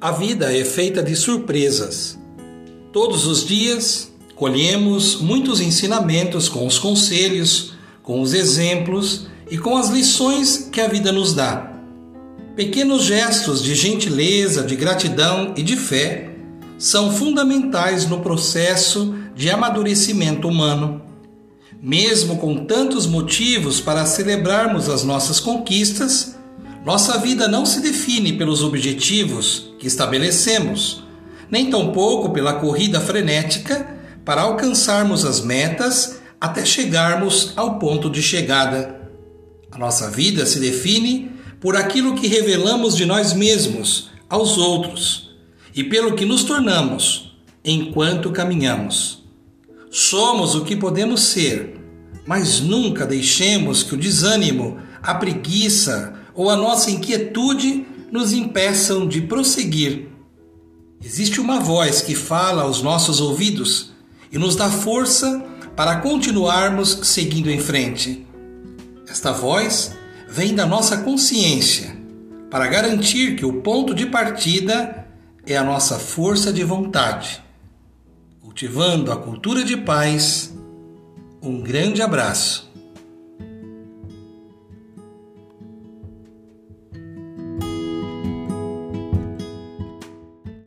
A vida é feita de surpresas. Todos os dias colhemos muitos ensinamentos com os conselhos, com os exemplos e com as lições que a vida nos dá. Pequenos gestos de gentileza, de gratidão e de fé são fundamentais no processo de amadurecimento humano. Mesmo com tantos motivos para celebrarmos as nossas conquistas, nossa vida não se define pelos objetivos que estabelecemos, nem tampouco pela corrida frenética para alcançarmos as metas até chegarmos ao ponto de chegada. A nossa vida se define por aquilo que revelamos de nós mesmos aos outros e pelo que nos tornamos enquanto caminhamos. Somos o que podemos ser, mas nunca deixemos que o desânimo, a preguiça ou a nossa inquietude nos impeçam de prosseguir. Existe uma voz que fala aos nossos ouvidos e nos dá força para continuarmos seguindo em frente. Esta voz vem da nossa consciência para garantir que o ponto de partida é a nossa força de vontade. Cultivando a cultura de paz, um grande abraço.